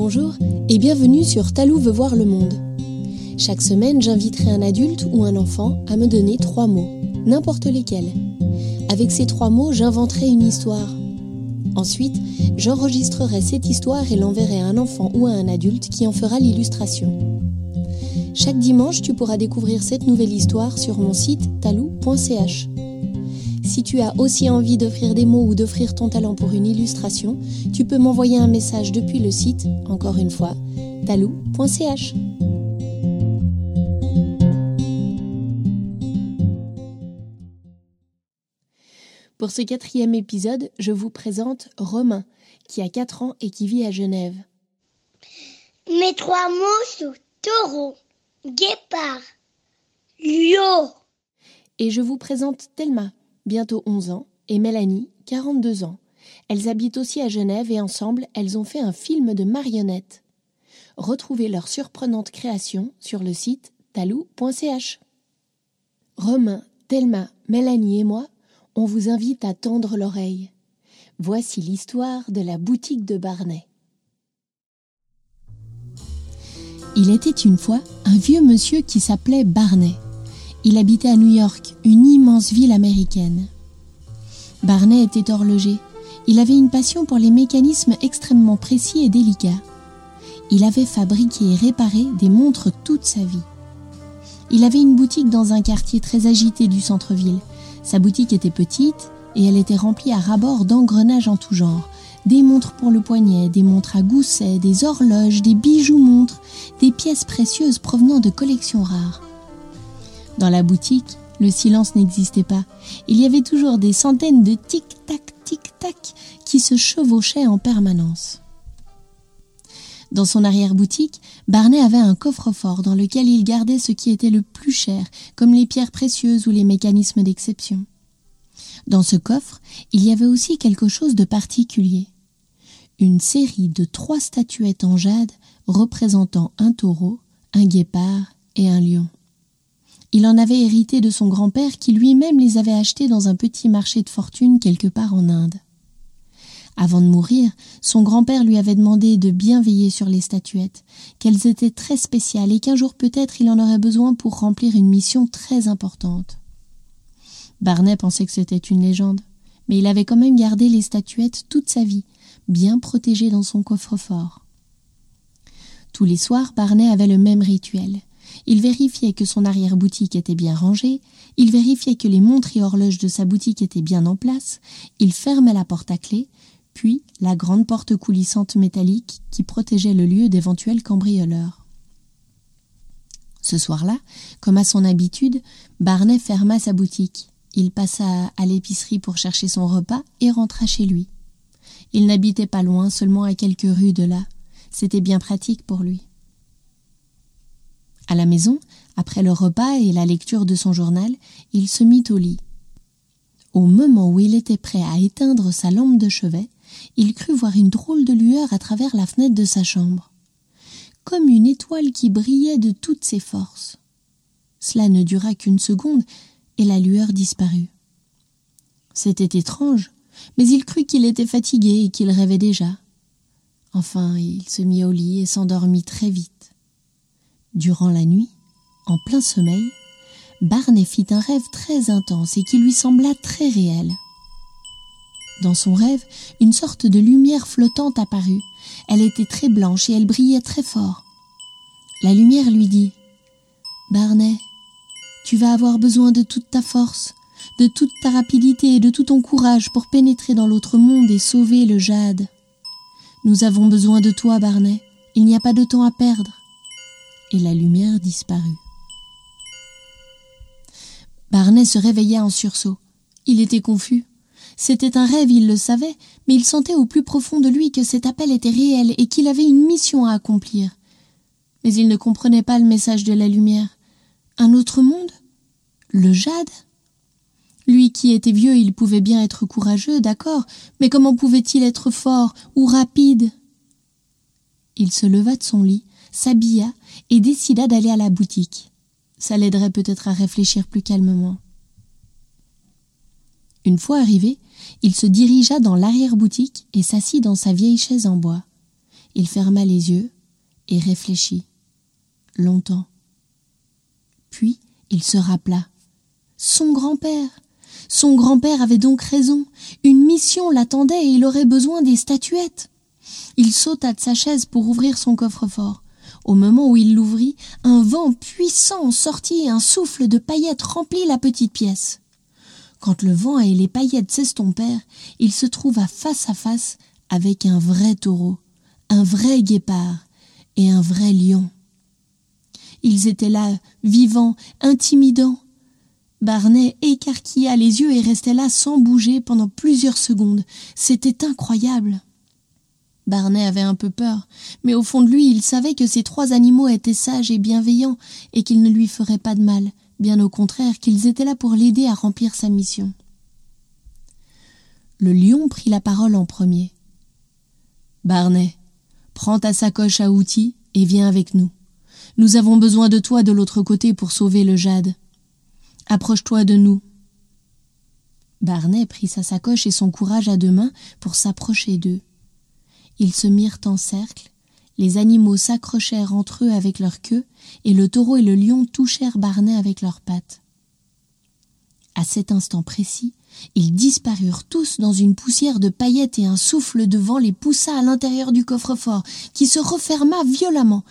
Bonjour et bienvenue sur Talou veut voir le monde. Chaque semaine, j'inviterai un adulte ou un enfant à me donner trois mots, n'importe lesquels. Avec ces trois mots, j'inventerai une histoire. Ensuite, j'enregistrerai cette histoire et l'enverrai à un enfant ou à un adulte qui en fera l'illustration. Chaque dimanche, tu pourras découvrir cette nouvelle histoire sur mon site talou.ch. Si tu as aussi envie d'offrir des mots ou d'offrir ton talent pour une illustration, tu peux m'envoyer un message depuis le site, encore une fois, talou.ch. Pour ce quatrième épisode, je vous présente Romain, qui a 4 ans et qui vit à Genève. Mes trois mots sont taureau, guépard, lion. Et je vous présente Thelma, bientôt 11 ans, et Mélanie, 42 ans. Elles habitent aussi à Genève et ensemble, elles ont fait un film de marionnettes. Retrouvez leur surprenante création sur le site talou.ch. Romain, Thelma, Mélanie et moi, on vous invite à tendre l'oreille. Voici l'histoire de la boutique de Barnet. Il était une fois un vieux monsieur qui s'appelait Barnet. Il habitait à New York, une immense ville américaine. Barnet était horloger. Il avait une passion pour les mécanismes extrêmement précis et délicats. Il avait fabriqué et réparé des montres toute sa vie. Il avait une boutique dans un quartier très agité du centre-ville. Sa boutique était petite et elle était remplie à rabord d'engrenages en tout genre. Des montres pour le poignet, des montres à gousset, des horloges, des bijoux montres, des pièces précieuses provenant de collections rares. Dans la boutique, le silence n'existait pas. Il y avait toujours des centaines de tic-tac, tic-tac qui se chevauchaient en permanence. Dans son arrière-boutique, Barnet avait un coffre-fort dans lequel il gardait ce qui était le plus cher, comme les pierres précieuses ou les mécanismes d'exception. Dans ce coffre, il y avait aussi quelque chose de particulier. Une série de trois statuettes en jade représentant un taureau, un guépard et un lion. Il en avait hérité de son grand-père qui lui-même les avait achetées dans un petit marché de fortune quelque part en Inde. Avant de mourir, son grand-père lui avait demandé de bien veiller sur les statuettes, qu'elles étaient très spéciales et qu'un jour peut-être il en aurait besoin pour remplir une mission très importante. Barnet pensait que c'était une légende, mais il avait quand même gardé les statuettes toute sa vie, bien protégées dans son coffre-fort. Tous les soirs, Barnet avait le même rituel. Il vérifiait que son arrière-boutique était bien rangée, il vérifiait que les montres et horloges de sa boutique étaient bien en place, il fermait la porte à clé, puis la grande porte coulissante métallique qui protégeait le lieu d'éventuels cambrioleurs. Ce soir-là, comme à son habitude, Barnet ferma sa boutique. Il passa à l'épicerie pour chercher son repas et rentra chez lui. Il n'habitait pas loin, seulement à quelques rues de là. C'était bien pratique pour lui. À la maison, après le repas et la lecture de son journal, il se mit au lit. Au moment où il était prêt à éteindre sa lampe de chevet, il crut voir une drôle de lueur à travers la fenêtre de sa chambre, comme une étoile qui brillait de toutes ses forces. Cela ne dura qu'une seconde, et la lueur disparut. C'était étrange, mais il crut qu'il était fatigué et qu'il rêvait déjà. Enfin, il se mit au lit et s'endormit très vite. Durant la nuit, en plein sommeil, Barnet fit un rêve très intense et qui lui sembla très réel. Dans son rêve, une sorte de lumière flottante apparut. Elle était très blanche et elle brillait très fort. La lumière lui dit Barnet, tu vas avoir besoin de toute ta force, de toute ta rapidité et de tout ton courage pour pénétrer dans l'autre monde et sauver le jade. Nous avons besoin de toi, Barnet. Il n'y a pas de temps à perdre et la lumière disparut. Barnet se réveilla en sursaut. Il était confus. C'était un rêve, il le savait, mais il sentait au plus profond de lui que cet appel était réel et qu'il avait une mission à accomplir. Mais il ne comprenait pas le message de la lumière. Un autre monde? Le jade? Lui qui était vieux, il pouvait bien être courageux, d'accord, mais comment pouvait-il être fort ou rapide? Il se leva de son lit, s'habilla et décida d'aller à la boutique. Ça l'aiderait peut-être à réfléchir plus calmement. Une fois arrivé, il se dirigea dans l'arrière-boutique et s'assit dans sa vieille chaise en bois. Il ferma les yeux et réfléchit longtemps. Puis il se rappela. Son grand-père. Son grand-père avait donc raison. Une mission l'attendait et il aurait besoin des statuettes. Il sauta de sa chaise pour ouvrir son coffre-fort. Au moment où il l'ouvrit, un vent puissant sortit et un souffle de paillettes remplit la petite pièce. Quand le vent et les paillettes s'estompèrent, il se trouva face à face avec un vrai taureau, un vrai guépard et un vrai lion. Ils étaient là, vivants, intimidants. Barnet écarquilla les yeux et restait là sans bouger pendant plusieurs secondes. C'était incroyable. Barnet avait un peu peur, mais au fond de lui il savait que ces trois animaux étaient sages et bienveillants et qu'ils ne lui feraient pas de mal, bien au contraire qu'ils étaient là pour l'aider à remplir sa mission. Le lion prit la parole en premier. Barnet, prends ta sacoche à outils et viens avec nous. Nous avons besoin de toi de l'autre côté pour sauver le jade. Approche-toi de nous. Barnet prit sa sacoche et son courage à deux mains pour s'approcher d'eux. Ils se mirent en cercle, les animaux s'accrochèrent entre eux avec leur queue, et le taureau et le lion touchèrent Barnet avec leurs pattes. À cet instant précis, ils disparurent tous dans une poussière de paillettes et un souffle de vent les poussa à l'intérieur du coffre-fort, qui se referma violemment.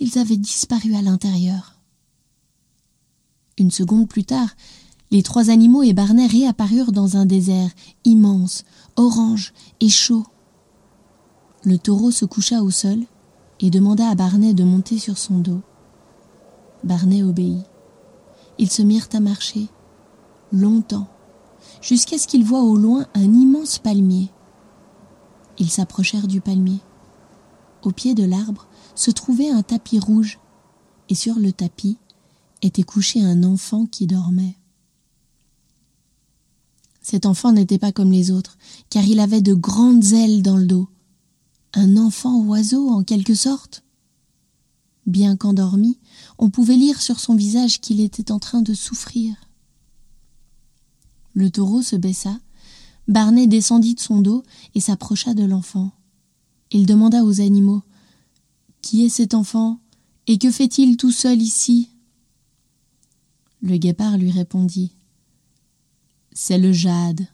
Ils avaient disparu à l'intérieur. Une seconde plus tard, les trois animaux et Barnet réapparurent dans un désert immense, orange et chaud. Le taureau se coucha au sol et demanda à Barnet de monter sur son dos. Barnet obéit. Ils se mirent à marcher, longtemps, jusqu'à ce qu'ils voient au loin un immense palmier. Ils s'approchèrent du palmier. Au pied de l'arbre se trouvait un tapis rouge, et sur le tapis était couché un enfant qui dormait. Cet enfant n'était pas comme les autres, car il avait de grandes ailes dans le dos, un enfant oiseau en quelque sorte. Bien qu'endormi, on pouvait lire sur son visage qu'il était en train de souffrir. Le taureau se baissa, Barnet descendit de son dos et s'approcha de l'enfant. Il demanda aux animaux Qui est cet enfant et que fait-il tout seul ici? Le guépard lui répondit C'est le jade.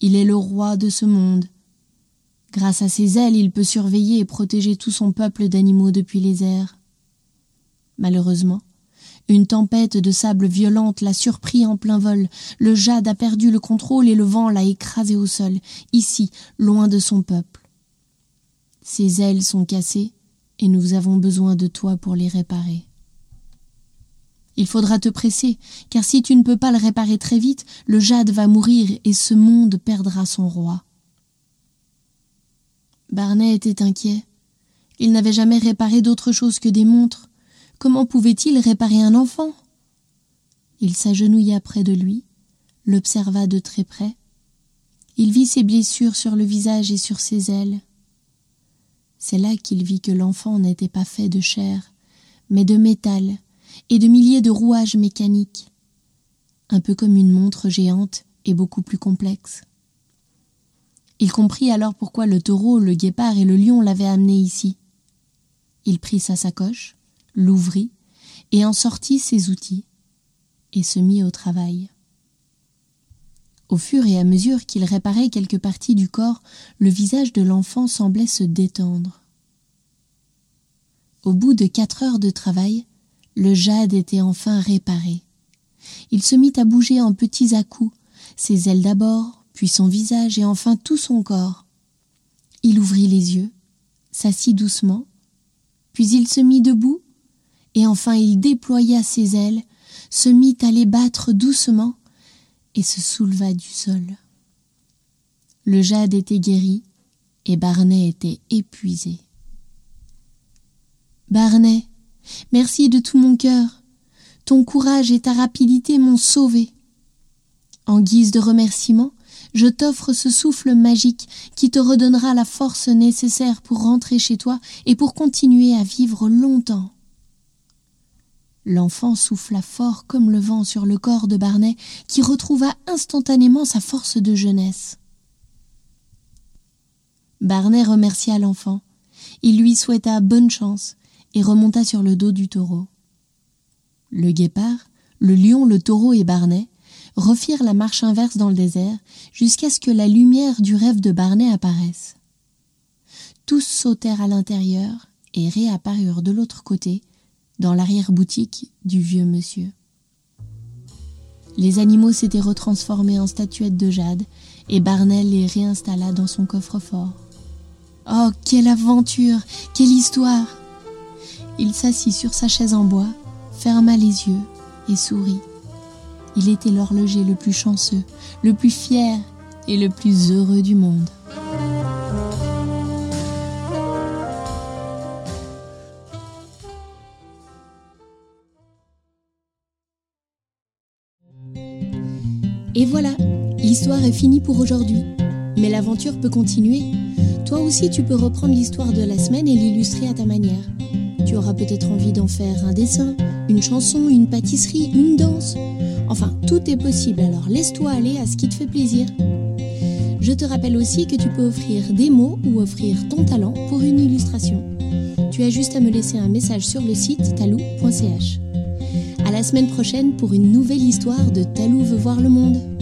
Il est le roi de ce monde. Grâce à ses ailes, il peut surveiller et protéger tout son peuple d'animaux depuis les airs. Malheureusement, une tempête de sable violente l'a surpris en plein vol. Le jade a perdu le contrôle et le vent l'a écrasé au sol, ici, loin de son peuple. Ses ailes sont cassées et nous avons besoin de toi pour les réparer. Il faudra te presser, car si tu ne peux pas le réparer très vite, le jade va mourir et ce monde perdra son roi. Barnet était inquiet. Il n'avait jamais réparé d'autre chose que des montres. Comment pouvait-il réparer un enfant? Il s'agenouilla près de lui, l'observa de très près. Il vit ses blessures sur le visage et sur ses ailes. C'est là qu'il vit que l'enfant n'était pas fait de chair, mais de métal et de milliers de rouages mécaniques, un peu comme une montre géante et beaucoup plus complexe. Il comprit alors pourquoi le taureau, le guépard et le lion l'avaient amené ici. Il prit sa sacoche, l'ouvrit, et en sortit ses outils, et se mit au travail. Au fur et à mesure qu'il réparait quelques parties du corps, le visage de l'enfant semblait se détendre. Au bout de quatre heures de travail, le jade était enfin réparé. Il se mit à bouger en petits à-coups, ses ailes d'abord, puis son visage et enfin tout son corps. Il ouvrit les yeux, s'assit doucement, puis il se mit debout, et enfin il déploya ses ailes, se mit à les battre doucement, et se souleva du sol. Le jade était guéri, et Barnet était épuisé. Barnet, merci de tout mon cœur. Ton courage et ta rapidité m'ont sauvé. En guise de remerciement, je t'offre ce souffle magique qui te redonnera la force nécessaire pour rentrer chez toi et pour continuer à vivre longtemps. L'enfant souffla fort comme le vent sur le corps de Barnet, qui retrouva instantanément sa force de jeunesse. Barnet remercia l'enfant, Il lui souhaita bonne chance et remonta sur le dos du taureau. Le guépard, le lion, le taureau et Barnet refirent la marche inverse dans le désert jusqu'à ce que la lumière du rêve de Barnet apparaisse. Tous sautèrent à l'intérieur et réapparurent de l'autre côté, dans l'arrière-boutique du vieux monsieur. Les animaux s'étaient retransformés en statuettes de jade et Barnet les réinstalla dans son coffre-fort. Oh, quelle aventure, quelle histoire Il s'assit sur sa chaise en bois, ferma les yeux et sourit. Il était l'horloger le plus chanceux, le plus fier et le plus heureux du monde. Et voilà, l'histoire est finie pour aujourd'hui. Mais l'aventure peut continuer. Toi aussi, tu peux reprendre l'histoire de la semaine et l'illustrer à ta manière. Tu auras peut-être envie d'en faire un dessin, une chanson, une pâtisserie, une danse. Enfin, tout est possible, alors laisse-toi aller à ce qui te fait plaisir. Je te rappelle aussi que tu peux offrir des mots ou offrir ton talent pour une illustration. Tu as juste à me laisser un message sur le site talou.ch. À la semaine prochaine pour une nouvelle histoire de Talou veut voir le monde.